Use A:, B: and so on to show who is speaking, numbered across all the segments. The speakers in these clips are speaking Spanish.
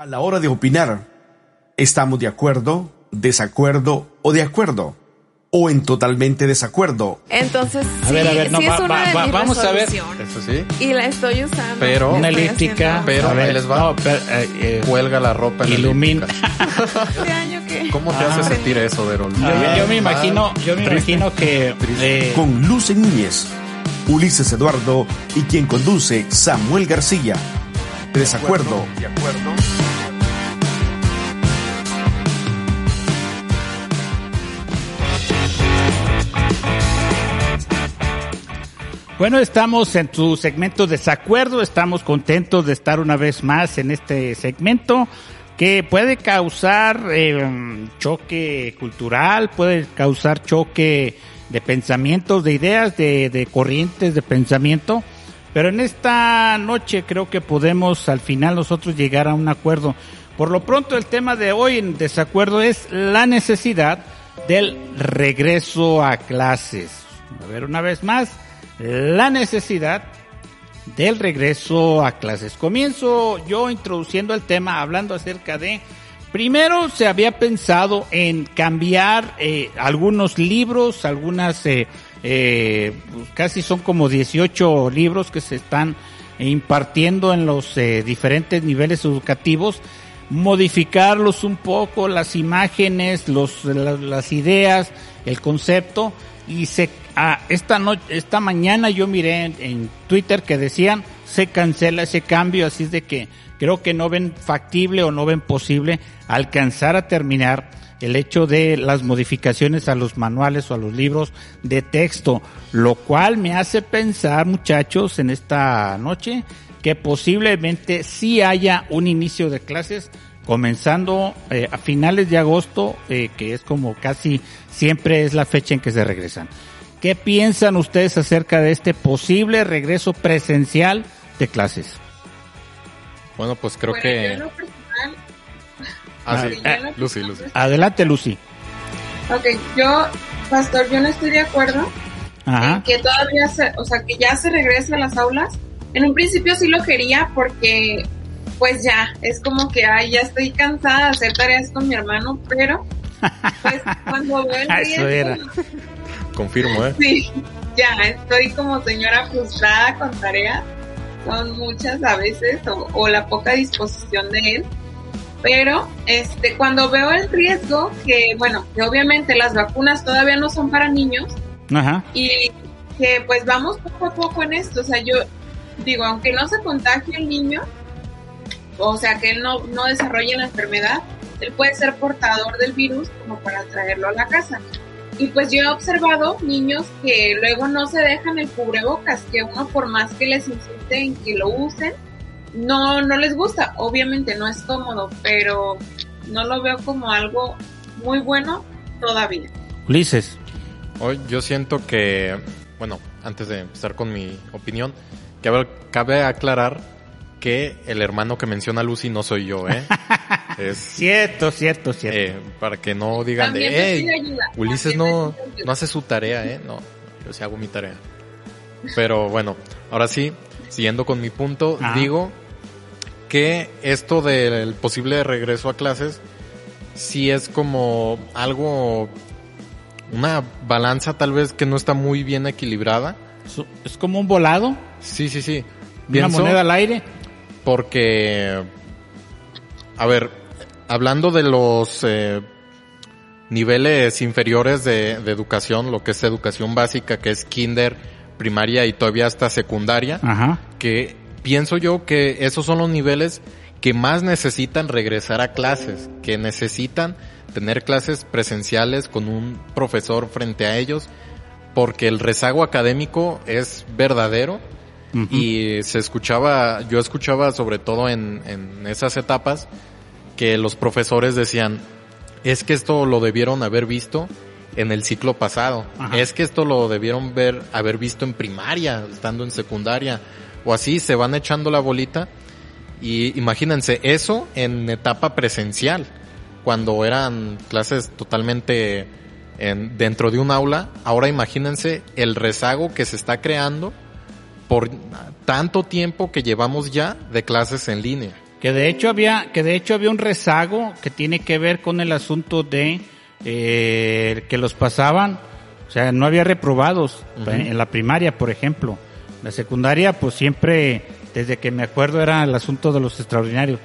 A: A la hora de opinar, ¿estamos de acuerdo, desacuerdo o de acuerdo? ¿O en totalmente desacuerdo?
B: Entonces,
C: A
B: sí,
C: ver, a ver, no,
B: sí
C: va-
B: es una
C: va-
B: de
C: va-
B: mis
C: vamos a ver.
D: Eso sí.
B: Y la estoy usando.
D: Pero-
C: Una elíptica.
D: Pero
C: a ver,
D: ahí les va.
C: no, pero, eh, eh,
D: Cuelga la ropa en la
C: Ilumina.
B: ¿Este año qué?
D: ¿Cómo te hace
C: Ah.
D: sentir eso, Derol?
C: yo, yo- yo me imagino, yo me
D: Triste.
C: imagino que eh,
A: Con Luce Núñez, Ulises Eduardo y quien conduce Samuel García. Desacuerdo. De acuerdo.
C: Bueno, estamos en tu segmento desacuerdo, estamos contentos de estar una vez más en este segmento que puede causar eh, choque cultural, puede causar choque de pensamientos, de ideas, de, de corrientes de pensamiento, pero en esta noche creo que podemos al final nosotros llegar a un acuerdo. Por lo pronto el tema de hoy en desacuerdo es la necesidad del regreso a clases. A ver, una vez más, la necesidad del regreso a clases. Comienzo yo introduciendo el tema hablando acerca de, primero se había pensado en cambiar eh, algunos libros, algunas, eh, eh, pues casi son como 18 libros que se están impartiendo en los eh, diferentes niveles educativos, modificarlos un poco, las imágenes, los, la- las ideas, el concepto, y se ah, esta noche, esta mañana yo miré en, Twitter que decían se cancela ese cambio, así es de que creo que no ven factible o no ven posible alcanzar a terminar el hecho de las modificaciones a los manuales o a los libros de texto, lo cual me hace pensar, muchachos, en esta noche que posiblemente sí haya un inicio de clases comenzando eh, a finales de agosto, eh, que es como casi siempre es la fecha en que se regresan. ¿Qué piensan ustedes acerca de este posible regreso presencial de clases?
D: Bueno, pues creo
E: Bueno,
D: que...
E: yo personal,
D: Ah,
C: Ah,
D: sí.
E: yo
D: Lucy.
C: Adelante, Lucy.
E: Ok, yo, Pastor, yo no estoy de acuerdo en que todavía se, o sea, que ya se regrese a las aulas. En un principio sí lo quería porque, pues ya, es como que, ay, ya estoy cansada de hacer tareas con mi hermano, pero, pues, cuando veo el
C: Eso era.
E: riesgo,
D: Confirmo, ¿eh?
E: Sí, ya, estoy como señora frustrada con tareas. Son muchas a veces, o, o la poca disposición de él. Pero, este, cuando veo el riesgo, que, bueno, que obviamente las vacunas todavía no son para niños,
C: Ajá.
E: y que pues vamos poco a poco en esto. O sea, yo digo, aunque no se contagie el niño, o sea, que él no, no desarrolle la enfermedad, él puede ser portador del virus como para traerlo a la casa. Y pues yo he observado niños que luego no se dejan el cubrebocas, que uno por más que les insiste en que lo usen, no, no les gusta. Obviamente no es cómodo, pero no lo veo como algo muy bueno todavía.
C: Ulises.
D: Hoy yo siento que, bueno, antes de empezar con mi opinión, que a ver, cabe aclarar que el hermano que menciona Lucy no soy yo, ¿eh? es
C: Cierto, cierto, cierto.
D: eh, para que no digan
E: También
D: de, hey. Ulises no, no hace su tarea, ¿eh? No, yo sí hago mi tarea. Pero bueno, ahora sí, siguiendo con mi punto, digo que esto del posible regreso a clases sí es como algo, una balanza tal vez que no está muy bien equilibrada.
C: Es como un volado,
D: Sí, sí, sí.
C: una
D: Pienso
C: moneda al aire.
D: porque, a ver, hablando de los eh, niveles inferiores de, de educación, lo que es educación básica, que es kinder, primaria y todavía hasta secundaria,
C: Ajá.
D: que pienso yo que esos son los niveles que más necesitan regresar a clases, que necesitan tener clases presenciales con un profesor frente a ellos, porque el rezago académico es verdadero y se escuchaba, yo escuchaba sobre todo en, en esas etapas que los profesores decían, es que esto lo debieron haber visto en el ciclo pasado,
C: Ajá.
D: es que esto lo debieron ver, haber visto en primaria, estando en secundaria, o así se van echando la bolita y imagínense eso en etapa presencial, cuando eran clases totalmente en, dentro de un aula, ahora imagínense el rezago que se está creando por tanto tiempo que llevamos ya de clases en línea.
C: Que de hecho había, que de hecho había un rezago que tiene que ver con el asunto de eh, que los pasaban, o sea, no había reprobados en la primaria, por ejemplo. La secundaria, pues siempre, desde que me acuerdo, era el asunto de los extraordinarios.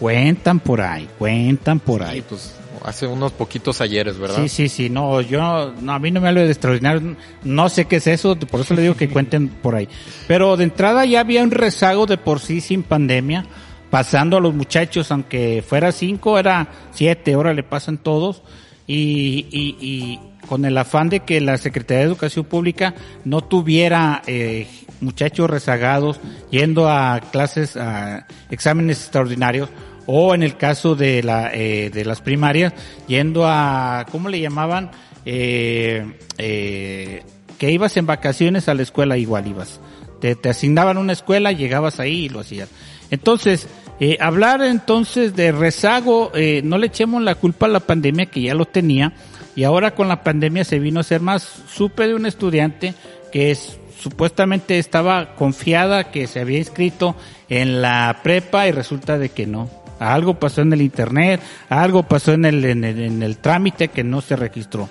C: Cuentan por ahí, cuentan por ahí.
D: Sí, pues hace unos poquitos ayeres, ¿verdad?
C: Sí, sí, sí, no, yo, no, a mí no me hablo de extraordinario, no sé qué es eso, por eso le digo que cuenten por ahí. Pero de entrada ya había un rezago de por sí sin pandemia, pasando a los muchachos, aunque fuera cinco, era siete, ahora le pasan todos, y, y, y con el afán de que la Secretaría de Educación Pública no tuviera eh, muchachos rezagados yendo a clases, a exámenes extraordinarios, o en el caso de la eh, de las primarias yendo a cómo le llamaban eh, eh, que ibas en vacaciones a la escuela igual ibas. Te, asignaban una escuela llegabas ahí y lo hacías. Entonces eh, hablar entonces de rezago eh, no le echemos la culpa a la pandemia que ya lo tenía y ahora con la pandemia se vino a ser más. Supe de un estudiante que es supuestamente estaba confiada que se había inscrito en la prepa y resulta de que no. Algo pasó en el internet, algo pasó en el, en el, en el trámite que no se registró.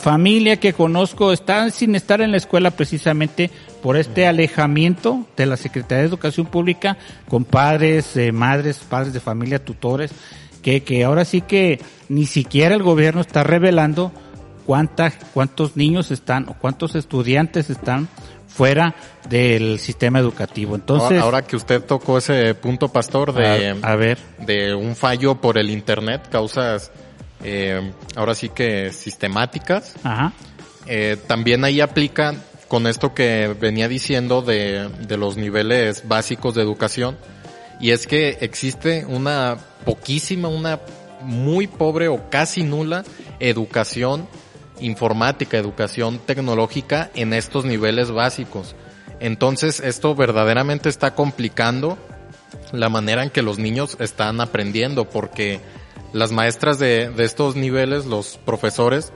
C: Familia que conozco están sin estar en la escuela precisamente por este alejamiento de la Secretaría de Educación Pública con padres, eh, madres, padres de familia, tutores, que, que ahora sí que ni siquiera el gobierno está revelando cuántas, cuántos niños están o cuántos estudiantes están fuera del sistema educativo. Entonces,
D: ahora que usted tocó ese punto, pastor, de,
C: a, a ver,
D: de un fallo por el internet, causas eh, ahora sí que sistemáticas,
C: ajá,
D: eh, también ahí aplica con esto que venía diciendo de, de los niveles básicos de educación, y es que existe una poquísima, una muy pobre o casi nula educación informática, educación tecnológica en estos niveles básicos. Entonces esto verdaderamente está complicando la manera en que los niños están aprendiendo porque las maestras de, de estos niveles, los profesores,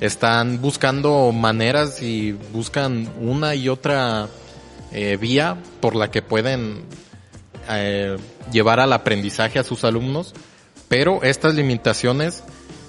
D: están buscando maneras y buscan una y otra eh, vía por la que pueden eh, llevar al aprendizaje a sus alumnos, pero estas limitaciones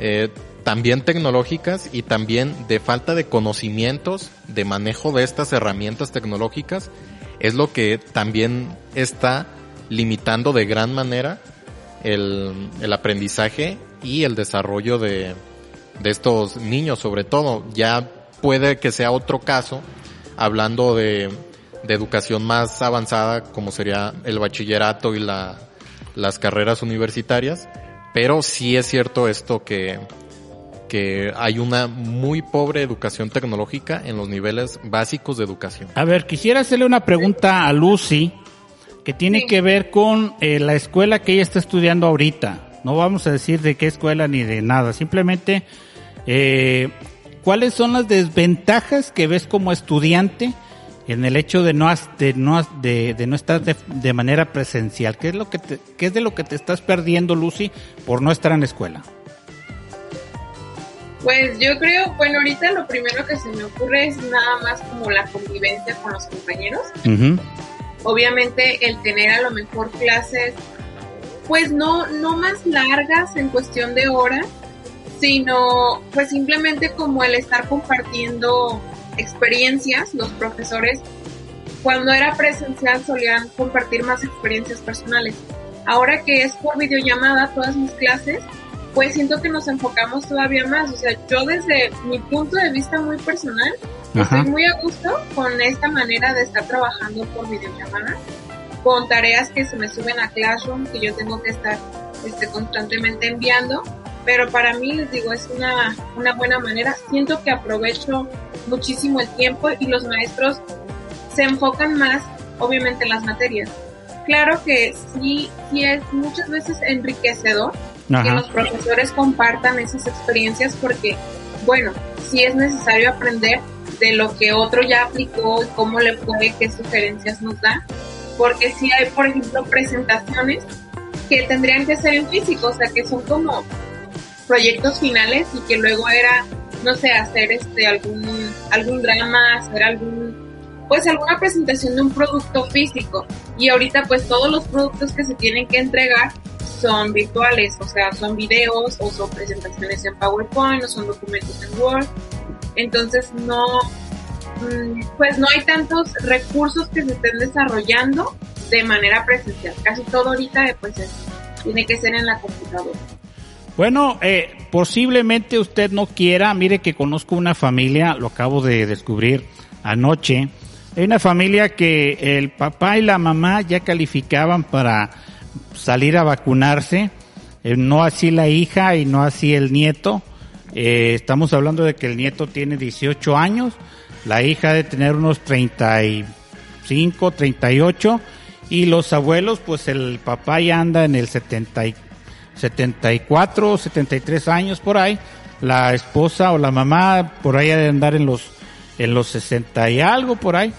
D: eh, también tecnológicas y también de falta de conocimientos de manejo de estas herramientas tecnológicas es lo que también está limitando de gran manera el, el aprendizaje y el desarrollo de, de estos niños sobre todo. Ya puede que sea otro caso hablando de, de educación más avanzada como sería el bachillerato y la, las carreras universitarias, pero sí es cierto esto que, que hay una muy pobre educación tecnológica en los niveles básicos de educación.
C: A ver, quisiera hacerle una pregunta a Lucy que tiene
E: Sí.
C: que ver con eh, la escuela que ella está estudiando ahorita. No vamos a decir de qué escuela ni de nada, simplemente eh, cuáles son las desventajas que ves como estudiante en el hecho de no de no de, de no estar de, de manera presencial. ¿Qué es lo que te- qué es de lo que te estás perdiendo, Lucy, por no estar en la escuela?
E: Pues yo creo, bueno, ahorita lo primero que se me ocurre es nada más como la convivencia con los compañeros.
C: Ujú.
E: Obviamente el tener a lo mejor clases, pues no, no más largas en cuestión de horas, sino pues simplemente como el estar compartiendo experiencias, los profesores cuando era presencial solían compartir más experiencias personales. Ahora que es por videollamada todas mis clases, pues siento que nos enfocamos todavía más. O sea, yo desde mi punto de vista muy personal,
C: Ajá.
E: estoy muy a gusto con esta manera de estar trabajando por videollamada, con tareas que se me suben a Classroom, que yo tengo que estar este, constantemente enviando. Pero para mí, les digo, es una, una buena manera. Siento que aprovecho muchísimo el tiempo y los maestros se enfocan más, obviamente, en las materias. Claro que sí, sí es muchas veces enriquecedor que
C: Ajá.
E: los profesores compartan esas experiencias porque, bueno, sí es necesario aprender de lo que otro ya aplicó y cómo le fue, qué sugerencias nos da, porque sí hay, por ejemplo, presentaciones que tendrían que ser en físico, o sea, que son como proyectos finales y que luego era, no sé, hacer este algún algún drama, hacer algún pues alguna presentación de un producto físico. Y ahorita pues todos los productos que se tienen que entregar son virtuales, o sea, son videos o son presentaciones en PowerPoint o son documentos en Word. Entonces no, mm, pues no hay tantos recursos que se estén desarrollando de manera presencial. Casi todo ahorita pues tiene que ser en la computadora.
C: Bueno, eh, posiblemente usted no quiera, mire que conozco una familia, lo acabo de descubrir anoche, hay una familia que el papá y la mamá ya calificaban para salir a vacunarse, eh, no así la hija y no así el nieto. Eh, estamos hablando de que el nieto tiene 18 años, la hija de tener unos 35, 38 y los abuelos, pues el papá ya anda en el 70, 74, 73 años por ahí, la esposa o la mamá por ahí ha de andar en los en los 60 y algo por ahí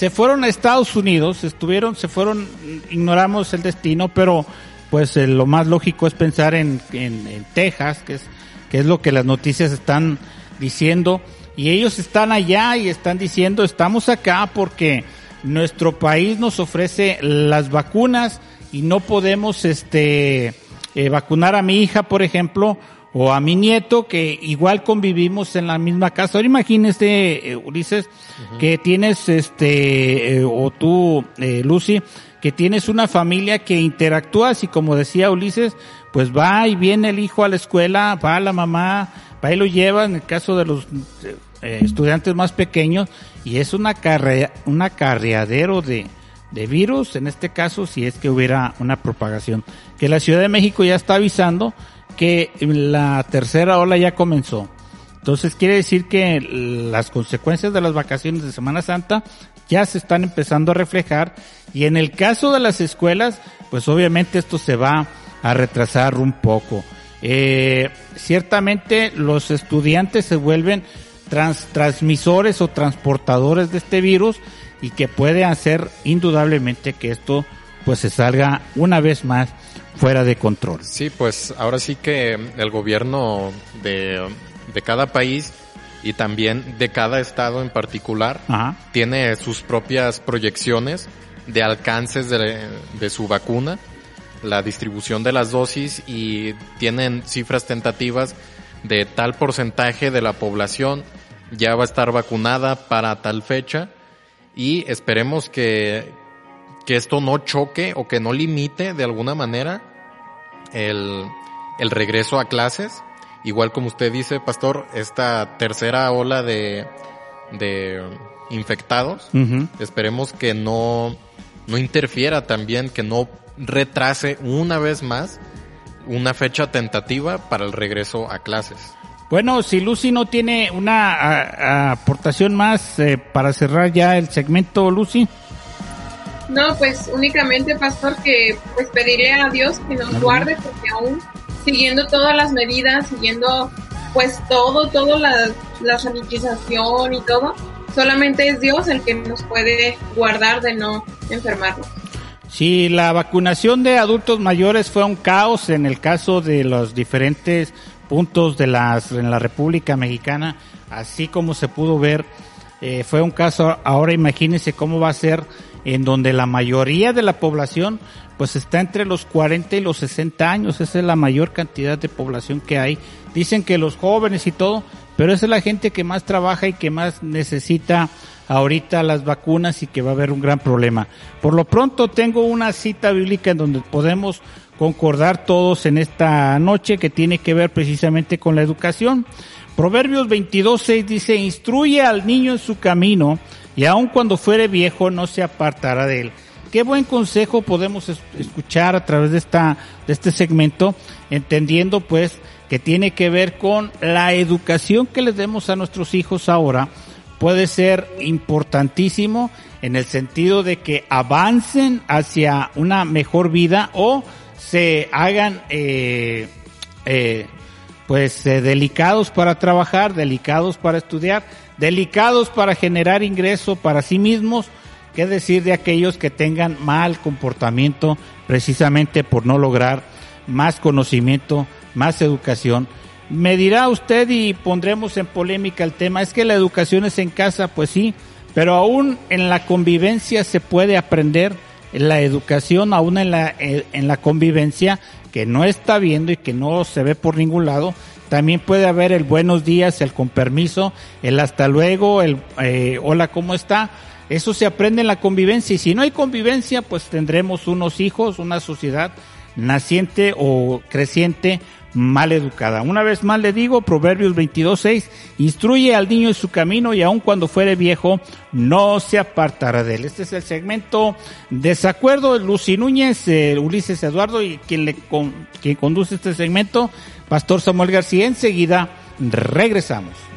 C: se fueron a Estados Unidos, estuvieron, se fueron, ignoramos el destino, pero pues eh, lo más lógico es pensar en, en, Texas, que es, que es lo que las noticias están diciendo, y ellos están allá y están diciendo, estamos acá porque nuestro país nos ofrece las vacunas y no podemos este eh, vacunar a mi hija, por ejemplo, o a mi nieto que igual convivimos en la misma casa. Ahora imagínese, eh, Ulises, que tienes este, eh, o tú, eh, Lucy, que tienes una familia que interactúas y como decía Ulises, pues va y viene el hijo a la escuela, va la mamá, va y lo lleva en el caso de los estudiantes más pequeños y es una carre, un acarreadero de, de virus, en este caso si es que hubiera una propagación. Que la Ciudad de México ya está avisando que la tercera ola ya comenzó. Entonces quiere decir que las consecuencias de las vacaciones de Semana Santa ya se están empezando a reflejar y en el caso de las escuelas, pues obviamente esto se va a retrasar un poco. Eh, ciertamente los estudiantes se vuelven transmisores o transportadores de este virus y que puede hacer indudablemente que esto pues se salga una vez más fuera de control.
D: Sí, pues ahora sí que el gobierno de, de cada país y también de cada estado en particular tiene sus propias proyecciones de alcances de, de, su vacuna, la distribución de las dosis y tienen cifras tentativas de tal porcentaje de la población ya va a estar vacunada para tal fecha y esperemos que, que esto no choque o que no limite de alguna manera el, el regreso a clases. Igual como usted dice, pastor, esta tercera ola de, de infectados, esperemos que no, no interfiera también, que no retrase una vez más una fecha tentativa para el regreso a clases.
C: Bueno, si Lucy no tiene una aportación más eh, para cerrar ya el segmento, Lucy.
E: No, pues únicamente, pastor, que pues pediré a Dios que nos guarde porque aún siguiendo todas las medidas, siguiendo pues todo, todo la, la sanitización y todo, solamente es Dios el que nos puede guardar de no enfermarnos.
C: Sí, la vacunación de adultos mayores fue un caos en el caso de los diferentes puntos de las en la República Mexicana, así como se pudo ver, eh, fue un caso. Ahora imagínense cómo va a ser en donde la mayoría de la población pues está entre los 40 y los 60 años, esa es la mayor cantidad de población que hay. Dicen que los jóvenes y todo, pero esa es la gente que más trabaja y que más necesita ahorita las vacunas y que va a haber un gran problema. Por lo pronto tengo una cita bíblica en donde podemos concordar todos en esta noche que tiene que ver precisamente con la educación. Proverbios 22.6 dice, instruye al niño en su camino y aun cuando fuere viejo no se apartará de él. Qué buen consejo podemos escuchar a través de esta, de este segmento, entendiendo pues que tiene que ver con la educación que les demos a nuestros hijos ahora, puede ser importantísimo en el sentido de que avancen hacia una mejor vida o se hagan eh, eh, pues eh, delicados para trabajar, delicados para estudiar, delicados para generar ingreso para sí mismos, qué decir de aquellos que tengan mal comportamiento precisamente por no lograr más conocimiento, más educación. Me dirá usted y pondremos en polémica el tema, es que la educación es en casa, pues sí, Pero aún en la convivencia se puede aprender la educación, aún en la, eh, en la convivencia que no está viendo y que no se ve por ningún lado. También puede haber el buenos días, el con permiso, el hasta luego, el eh, hola, ¿cómo está? Eso se aprende en la convivencia y si no hay convivencia, pues tendremos unos hijos, una sociedad naciente o creciente mal educada. Una vez más le digo, Proverbios 22.6, instruye al niño en su camino y aun cuando fuere viejo, no se apartará de él. Este es el segmento Desacuerdo, Lucy Núñez, eh, Ulises Eduardo y quien, le quien conduce este segmento, Pastor Samuel García. Enseguida regresamos.